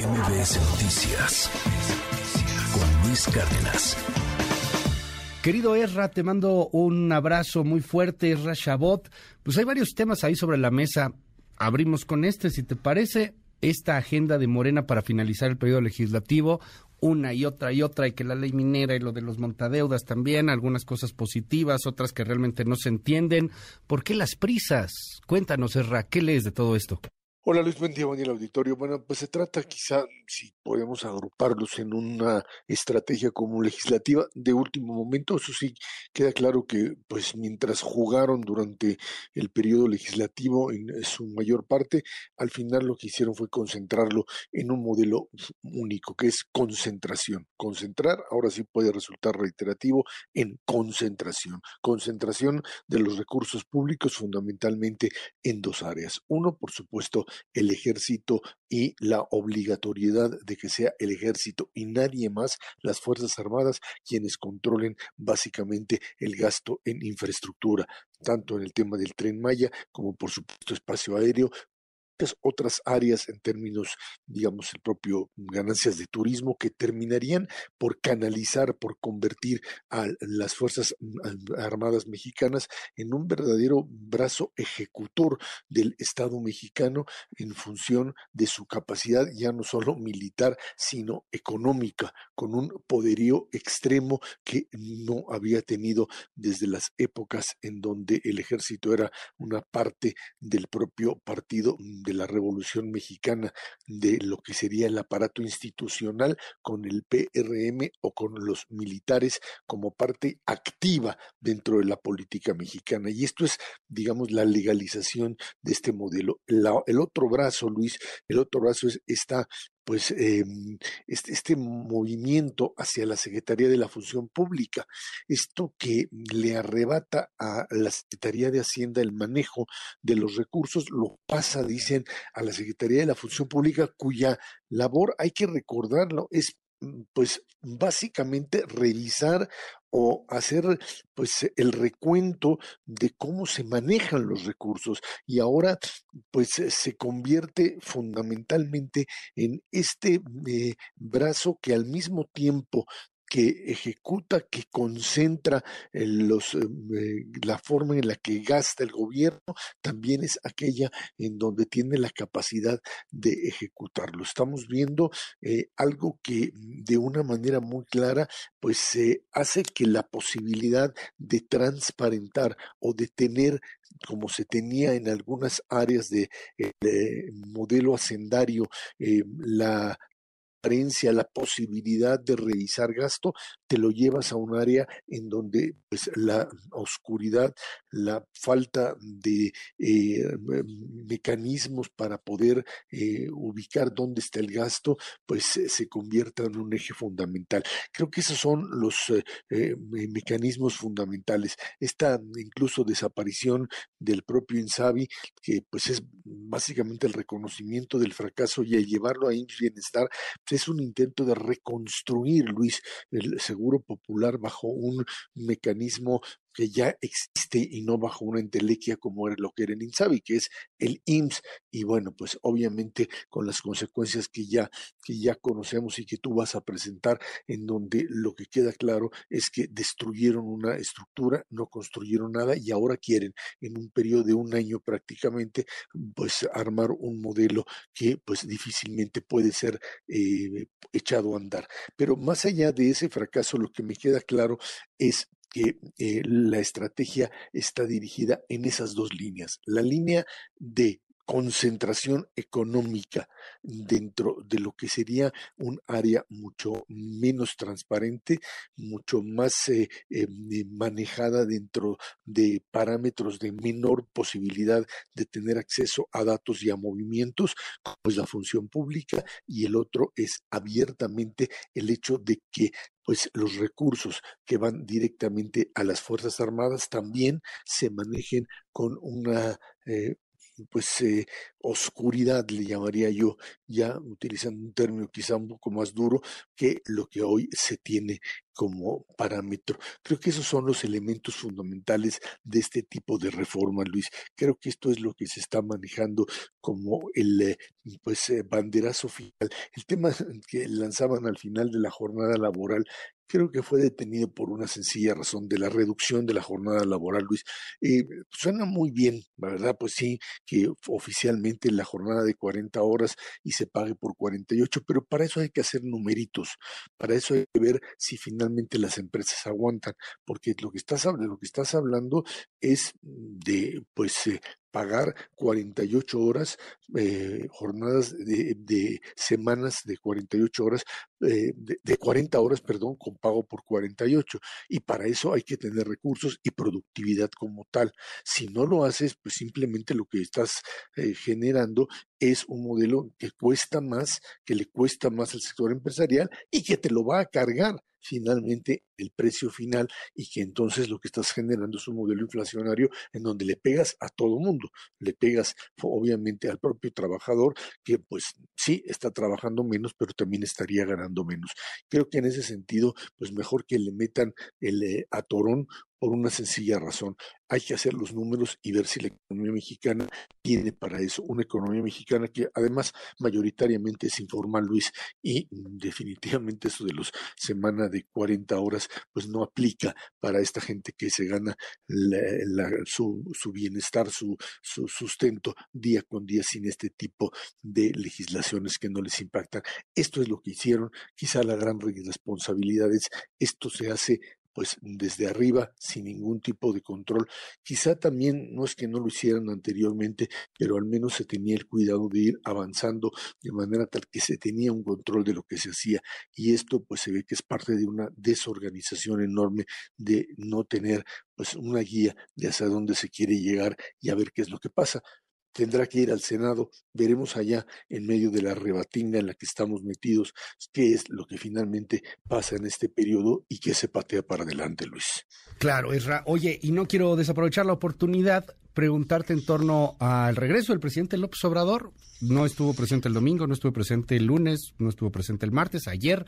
MBS Noticias con Luis Cárdenas. Querido Erra, te mando un abrazo muy fuerte, Erra Shabot. Pues hay varios temas ahí sobre la mesa. Abrimos con este, si te parece, esta agenda de Morena para finalizar el periodo legislativo, una y otra y otra, y que la ley minera y lo de los montadeudas también, algunas cosas positivas, otras que realmente no se entienden. ¿Por qué las prisas? Cuéntanos, Erra, ¿qué lees de todo esto? Hola Luis, buen día, buen día al auditorio. Bueno, pues se trata quizá, si podemos agruparlos en una estrategia como legislativa de último momento, eso sí, queda claro que pues mientras jugaron durante el periodo legislativo en su mayor parte, al final lo que hicieron fue concentrarlo en un modelo único, que es concentración. Concentrar, ahora sí puede resultar reiterativo, en concentración. Concentración de los recursos públicos fundamentalmente en dos áreas. Uno, por supuesto, el ejército y la obligatoriedad de que sea el ejército y nadie más, las Fuerzas Armadas, quienes controlen básicamente el gasto en infraestructura, tanto en el tema del tren Maya como por supuesto espacio aéreo, otras áreas en términos, digamos, el propio ganancias de turismo que terminarían por canalizar, por convertir a las Fuerzas Armadas mexicanas en un verdadero brazo ejecutor del Estado mexicano en función de su capacidad ya no solo militar, sino económica, con un poderío extremo que no había tenido desde las épocas en donde el ejército era una parte del propio partido de la Revolución Mexicana, de lo que sería el aparato institucional con el PRM o con los militares como parte activa dentro de la política mexicana. Y esto es, digamos, la legalización de este modelo. el otro brazo, Luis, el otro brazo es esta pues em, este, este, movimiento hacia la Secretaría de la Función Pública, esto que le arrebata a la Secretaría de Hacienda el manejo de los recursos, lo pasa, dicen, a la Secretaría de la Función Pública, cuya labor, hay que recordarlo, es mm, pues básicamente revisar o hacer pues el recuento de cómo se manejan los recursos y ahora pues se convierte fundamentalmente en este eh, brazo que al mismo tiempo que ejecuta, que concentra los, eh, la forma en la que gasta el gobierno, también es aquella en donde tiene la capacidad de ejecutarlo. Estamos viendo eh, algo que de una manera muy clara, pues se hace que la posibilidad de transparentar o de tener como se tenía en algunas áreas de, modelo hacendario, eh, la la posibilidad de revisar gasto, te lo llevas a un área en donde pues, la oscuridad, la falta de eh, mecanismos para poder eh, ubicar dónde está el gasto, pues se convierta en un eje fundamental. Creo que esos son los eh, mecanismos fundamentales. Esta incluso desaparición del propio Insabi, que pues es básicamente el reconocimiento del fracaso y el llevarlo a bienestar, es un intento de reconstruir, Luis, el seguro popular bajo un mecanismo que ya existe y no bajo una entelequia como era lo que era el INSABI, que es el IMSS, y bueno, pues obviamente con las consecuencias que ya, que ya conocemos y que tú vas a presentar, en donde lo que queda claro es que destruyeron una estructura, no construyeron nada y ahora quieren en un periodo de un año prácticamente, pues armar un modelo que pues difícilmente puede ser eh, echado a andar. Pero más allá de ese fracaso, lo que me queda claro es que eh, la estrategia está dirigida en esas dos líneas. La línea de concentración económica dentro de lo que sería un área mucho menos transparente, mucho más eh, eh, manejada dentro de parámetros de menor posibilidad de tener acceso a datos y a movimientos, como es la función pública, y el otro es abiertamente el hecho de que pues los recursos que van directamente a las Fuerzas Armadas también se manejen con una eh, pues eh, oscuridad, le llamaría yo, ya utilizando un término quizá un poco más duro que lo que hoy se tiene como parámetro. Creo que esos son los elementos fundamentales de este tipo de reforma, Luis. Creo que esto es lo que se está manejando como el eh, pues eh, banderazo final. El tema que lanzaban al final de la jornada laboral creo que fue detenido por una sencilla razón de la reducción de la jornada laboral, Luis. Eh, suena muy bien, verdad, pues sí, que oficialmente la jornada de 40 horas y se pague por 48, pero para eso hay que hacer numeritos, para eso hay que ver si finalmente las empresas aguantan, porque lo que estás, lo que estás hablando es de, pues, eh, pagar 48 horas, eh, jornadas de, de, semanas de 48 horas, eh, de, de, 40 horas, perdón, con pago por 48. Y para eso hay que tener recursos y productividad como tal. Si no lo haces, pues simplemente lo que estás eh, generando es un modelo que cuesta más, que le cuesta más al sector empresarial y que te lo va a cargar finalmente el precio final y que entonces lo que estás generando es un modelo inflacionario en donde le pegas a todo mundo, le pegas obviamente al propio trabajador que pues sí está trabajando menos pero también estaría ganando menos. Creo que en ese sentido pues mejor que le metan el eh, atorón por una sencilla razón. Hay que hacer los números y ver si la economía mexicana tiene para eso. Una economía mexicana que además mayoritariamente es informal, Luis, y definitivamente eso de los semanas de 40 horas, pues no aplica para esta gente que se gana su, su, bienestar, su, su sustento día con día sin este tipo de legislaciones que no les impactan. Esto es lo que hicieron. Quizá la gran responsabilidad es esto se hace pues desde arriba, sin ningún tipo de control. Quizá también no es que no lo hicieran anteriormente, pero al menos se tenía el cuidado de ir avanzando de manera tal que se tenía un control de lo que se hacía. Y esto pues se ve que es parte de una desorganización enorme de no tener pues una guía de hacia dónde se quiere llegar y a ver qué es lo que pasa tendrá que ir al Senado. Veremos allá, en medio de la rebatinga en la que estamos metidos, qué es lo que finalmente pasa en este periodo y qué se patea para adelante, Luis. Claro, Esra. Oye, y no quiero desaprovechar la oportunidad preguntarte en torno al regreso del presidente López Obrador. No estuvo presente el domingo, no estuvo presente el lunes, no estuvo presente el martes. Ayer,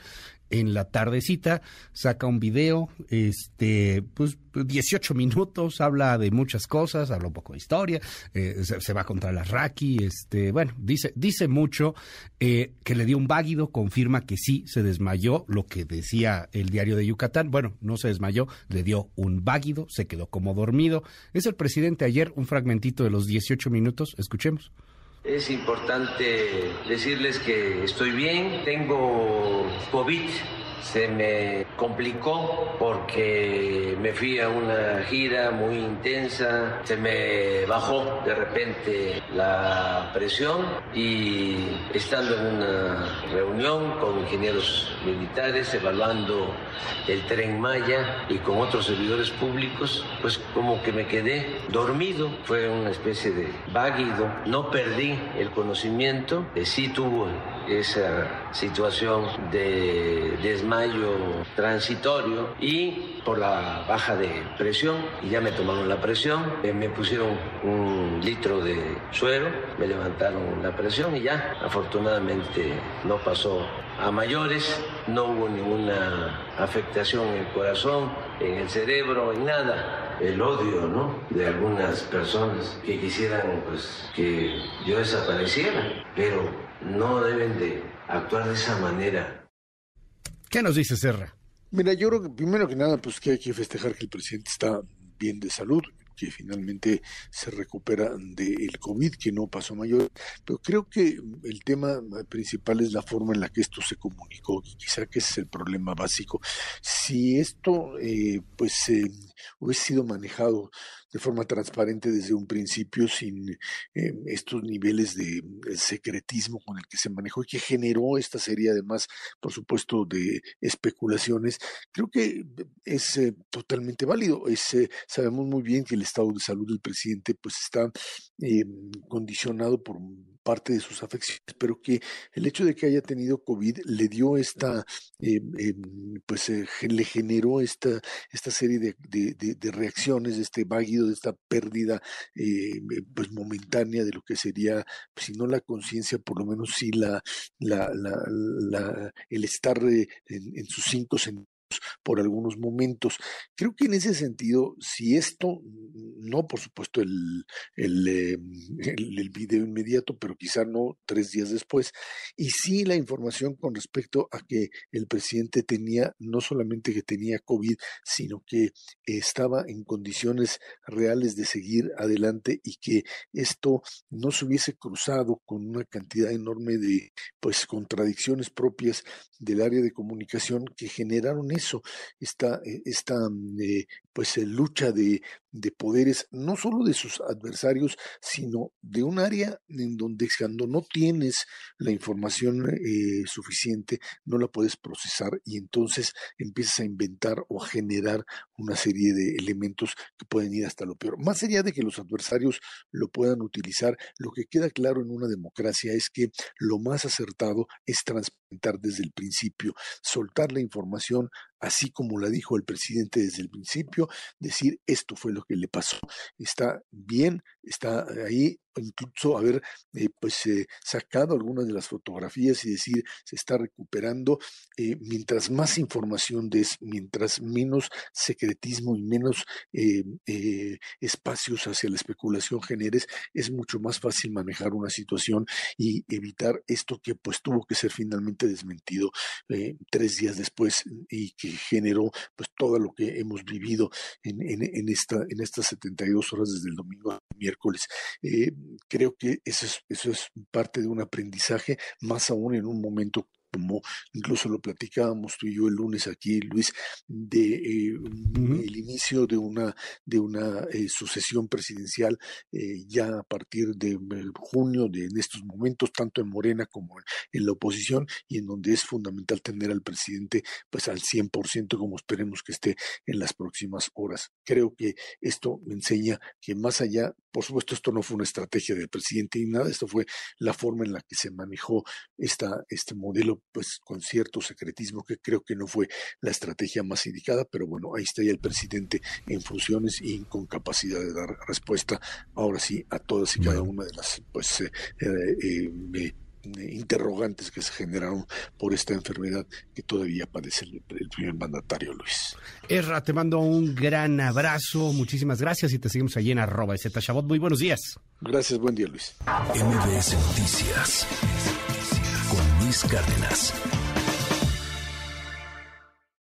en la tardecita, saca un video, este, pues 18 minutos, habla de muchas cosas, habla un poco de historia, eh, se, va contra la Raki, este, bueno, dice, dice mucho eh, que le dio un váguido, confirma que sí se desmayó, lo que decía el diario de Yucatán. Bueno, no se desmayó, le dio un váguido, se quedó como dormido. Es el presidente ayer un fragmentito de los 18 minutos. Escuchemos. Es importante decirles que estoy bien, tengo COVID se me complicó porque me fui a una gira muy intensa, se me bajó de repente la presión y estando en una reunión con ingenieros militares evaluando el tren Maya y con otros servidores públicos, pues como que me quedé dormido, fue una especie de váguido, no perdí el conocimiento, sí tuvo esa situación de desmayo transitorio y por la baja de presión, y ya me tomaron la presión, eh, me pusieron un litro de suero, me levantaron la presión y ya, afortunadamente no pasó a mayores, no hubo ninguna afectación en el corazón, en el cerebro, en nada. El odio, ¿no? De algunas personas que quisieran, pues, que yo desapareciera, pero no deben de actuar de esa manera. ¿Qué nos dice Serra? Mira, yo creo que primero que nada, pues que hay que festejar que el presidente está bien de salud, que finalmente se recupera del COVID, que no pasó mayor. Pero creo que el tema principal es la forma en la que esto se comunicó, y quizá que es el problema básico. Si esto, eh, pues, eh, hubiese sido manejado de forma transparente desde un principio, sin eh, estos niveles de, secretismo con el que se manejó y que generó esta serie, además, por supuesto, de especulaciones, creo que es eh, totalmente válido. Es, eh, sabemos muy bien que el estado de salud del presidente pues está condicionado por parte de sus afecciones, pero que el hecho de que haya tenido COVID le dio esta, eh, em, pues eh, le generó esta, esta serie de, reacciones, de este váguido, de esta pérdida pues momentánea de lo que sería, pues, si no la conciencia, por lo menos sí la, la, la, el estar en, en sus cinco sentidos por algunos momentos. Creo que en ese sentido, si esto, no por supuesto el, el, eh, el, video inmediato, pero quizá no tres días después, y sí la información con respecto a que el presidente tenía, no solamente que tenía COVID, sino que estaba en condiciones reales de seguir adelante y que esto no se hubiese cruzado con una cantidad enorme de pues contradicciones propias del área de comunicación que generaron eso, esta, eh, esta mm, eh, pues lucha de, de, poderes, no solo de sus adversarios, sino de un área en donde cuando no tienes la información suficiente, no la puedes procesar y entonces empiezas a inventar o a generar una serie de elementos que pueden ir hasta lo peor. Más allá de que los adversarios lo puedan utilizar, lo que queda claro en una democracia es que lo más acertado es transparentar desde el principio, soltar la información así como la dijo el presidente desde el principio, decir esto fue lo que le pasó. Está bien, está ahí, incluso haber eh, pues eh, sacado algunas de las fotografías y decir se está recuperando. Eh, mientras más información des, mientras menos secretismo y menos espacios hacia la especulación generes, es mucho más fácil manejar una situación y evitar esto que pues tuvo que ser finalmente desmentido tres días después y que generó pues todo lo que hemos vivido en, en, esta, en estas 72 horas desde el domingo miércoles. Eh, creo que eso es, eso es parte de un aprendizaje, más aún en un momento como incluso lo platicábamos tú y yo el lunes aquí, Luis, de eh, el inicio de una de una eh, sucesión presidencial eh, ya a partir de junio, de en estos momentos, tanto en Morena como en, la oposición, y en donde es fundamental tener al presidente pues al 100% como esperemos que esté en las próximas horas. Creo que esto me enseña que más allá, por supuesto, esto no fue una estrategia del presidente ni nada, esto fue la forma en la que se manejó esta, este modelo pues con cierto secretismo que creo que no fue la estrategia más indicada, pero bueno, ahí está ya el presidente en funciones y con capacidad de dar respuesta ahora sí a todas y cada una de las pues eh, eh, eh, interrogantes que se generaron por esta enfermedad que todavía padece el, primer mandatario Luis. Erra, te mando un gran abrazo, muchísimas gracias y te seguimos allí en arroba Muy buenos días. Gracias, buen día Luis. MBS Noticias con Luis Cárdenas.